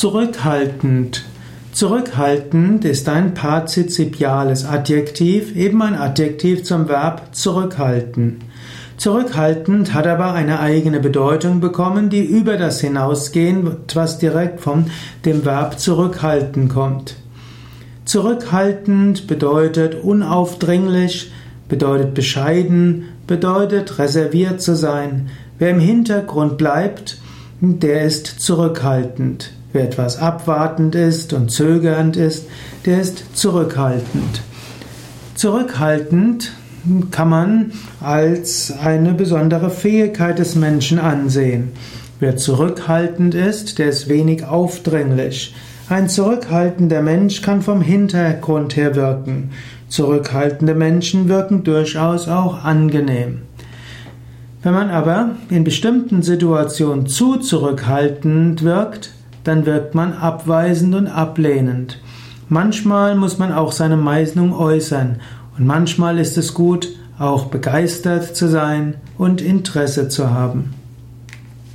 Zurückhaltend. Zurückhaltend ist ein partizipiales Adjektiv, eben ein Adjektiv zum Verb zurückhalten. Zurückhaltend hat aber eine eigene Bedeutung bekommen, die über das hinausgehen, was direkt von dem Verb zurückhalten kommt. Zurückhaltend bedeutet unaufdringlich, bedeutet bescheiden, bedeutet reserviert zu sein. Wer im Hintergrund bleibt, der ist zurückhaltend. Wer etwas abwartend ist und zögernd ist, der ist zurückhaltend. Zurückhaltend kann man als eine besondere Fähigkeit des Menschen ansehen. Wer zurückhaltend ist, der ist wenig aufdringlich. Ein zurückhaltender Mensch kann vom Hintergrund her wirken. Zurückhaltende Menschen wirken durchaus auch angenehm. Wenn man aber in bestimmten Situationen zu zurückhaltend wirkt, dann wirkt man abweisend und ablehnend. Manchmal muss man auch seine Meinung äußern und manchmal ist es gut, auch begeistert zu sein und Interesse zu haben.